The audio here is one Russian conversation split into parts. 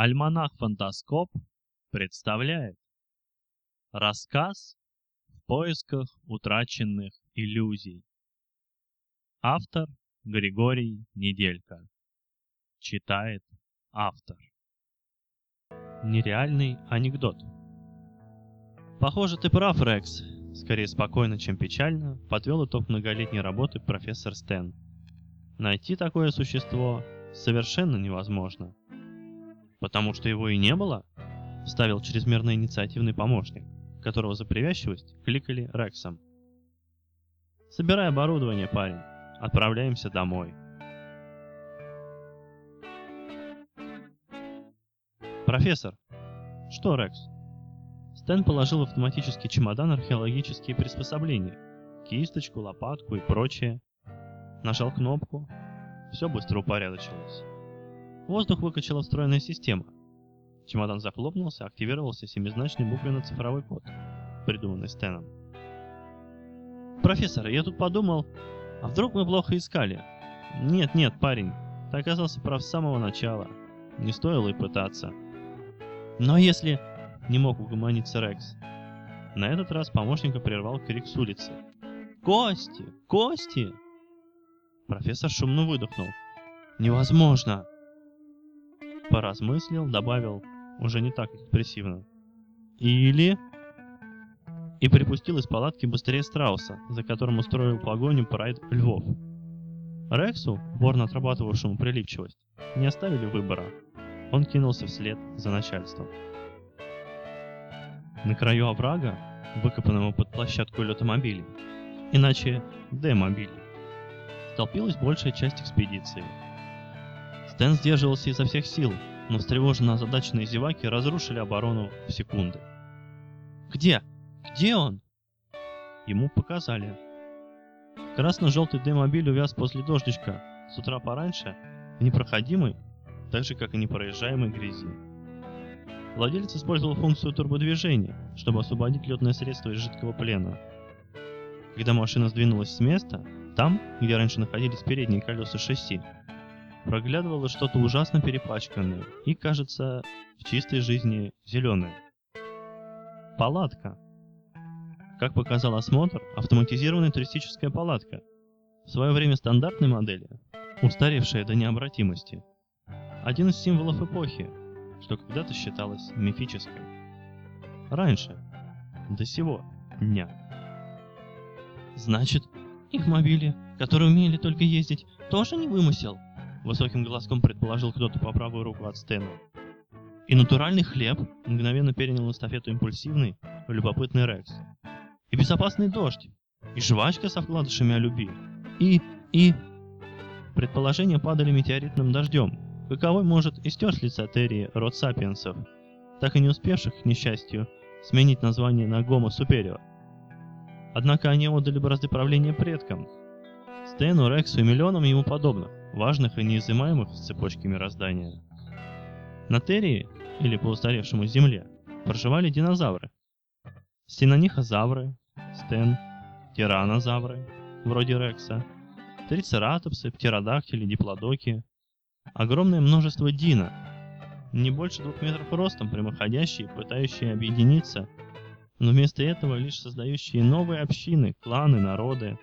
Альманах Фантаскоп представляет Рассказ в поисках утраченных иллюзий Автор Григорий Неделька Читает автор Нереальный анекдот Похоже, ты прав, Рекс. Скорее спокойно, чем печально, подвел итог многолетней работы профессор Стэн. Найти такое существо совершенно невозможно. Потому что его и не было? Вставил чрезмерно инициативный помощник, которого за привязчивость кликали Рексом. Собирай оборудование, парень. Отправляемся домой. Профессор. Что, Рекс? Стэн положил в автоматический чемодан археологические приспособления. Кисточку, лопатку и прочее. Нажал кнопку. Все быстро упорядочилось. Воздух выкачала встроенная система. Чемодан захлопнулся, активировался семизначный буквенно-цифровой код, придуманный Стэном. «Профессор, я тут подумал, а вдруг мы плохо искали?» «Нет, нет, парень, ты оказался прав с самого начала. Не стоило и пытаться». «Но если...» — не мог угомониться Рекс. На этот раз помощника прервал крик с улицы. «Кости! Кости!» Профессор шумно выдохнул. «Невозможно!» Поразмыслил, добавил, уже не так экспрессивно. Или... И припустил из палатки быстрее страуса, за которым устроил погоню прайд львов. Рексу, ворно отрабатывавшему прилипчивость, не оставили выбора. Он кинулся вслед за начальством. На краю оврага, выкопанного под площадку летомобилей, иначе Д-мобилей, столпилась большая часть экспедиции – Стэн сдерживался изо всех сил, но встревоженно озадаченные зеваки разрушили оборону в секунды. «Где? Где он?» Ему показали. Красно-желтый Д-мобиль увяз после дождичка с утра пораньше в непроходимой, так же как и непроезжаемой грязи. Владелец использовал функцию турбодвижения, чтобы освободить летное средство из жидкого плена. Когда машина сдвинулась с места, там, где раньше находились передние колеса шасси, проглядывало что-то ужасно перепачканное и, кажется, в чистой жизни зеленое. Палатка. Как показал осмотр, автоматизированная туристическая палатка. В свое время стандартной модели, устаревшая до необратимости. Один из символов эпохи, что когда-то считалось мифической. Раньше, до сего дня. Значит, их мобили, которые умели только ездить, тоже не вымысел? Высоким голоском предположил кто-то по правую руку от Стэна. И натуральный хлеб мгновенно перенял эстафету импульсивный, любопытный Рекс. И безопасный дождь. И жвачка со вкладышами о любви. И... и... Предположения падали метеоритным дождем, каковой может истер с лица Терри род сапиенсов, так и не успевших, к несчастью, сменить название на Гомо Супериор. Однако они отдали бразды правления предкам, Стэну, Рексу и миллионам ему подобных важных и неизымаемых в цепочке мироздания. На Терии, или по устаревшему Земле, проживали динозавры. Стенонихозавры, стен, тиранозавры, вроде Рекса, трицератопсы, птеродактили, диплодоки, огромное множество дина, не больше двух метров ростом, прямоходящие, пытающие объединиться, но вместо этого лишь создающие новые общины, кланы, народы.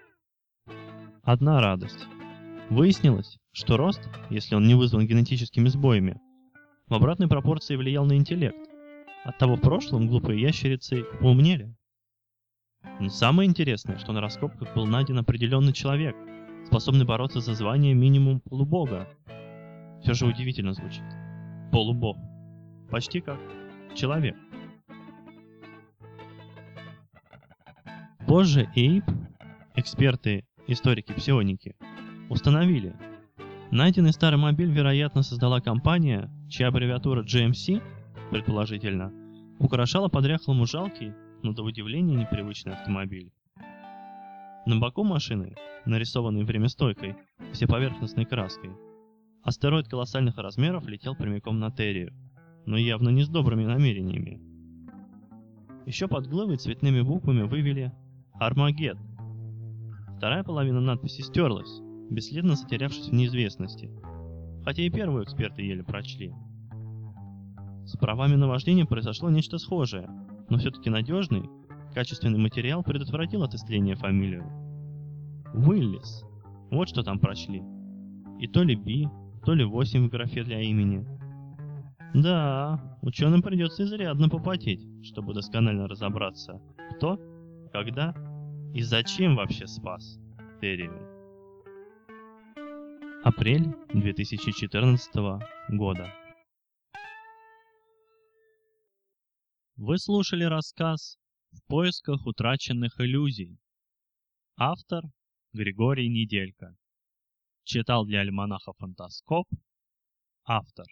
Одна радость. Выяснилось, что рост, если он не вызван генетическими сбоями, в обратной пропорции влиял на интеллект. Оттого в прошлом глупые ящерицы поумнели. Но самое интересное, что на раскопках был найден определенный человек, способный бороться за звание минимум полубога. Все же удивительно звучит. Полубог. Почти как человек. Позже Эйп, эксперты, историки, псионики, установили. Найденный старый мобиль, вероятно, создала компания, чья аббревиатура GMC, предположительно, украшала подряхлому жалкий, но до удивления непривычный автомобиль. На боку машины, нарисованный времястойкой, всеповерхностной краской, астероид колоссальных размеров летел прямиком на Террию, но явно не с добрыми намерениями. Еще под главой цветными буквами вывели «Армагед». Вторая половина надписи стерлась, бесследно затерявшись в неизвестности, хотя и первую эксперты еле прочли. С правами на вождение произошло нечто схожее, но все-таки надежный, качественный материал предотвратил отыскание фамилию. Уиллис. Вот что там прочли. И то ли Би, то ли 8 в графе для имени. Да, ученым придется изрядно попотеть, чтобы досконально разобраться, кто, когда и зачем вообще спас Террию. Апрель 2014 года. Вы слушали рассказ «В поисках утраченных иллюзий». Автор Григорий Неделько. Читал для альманаха «Фантаскоп» автор.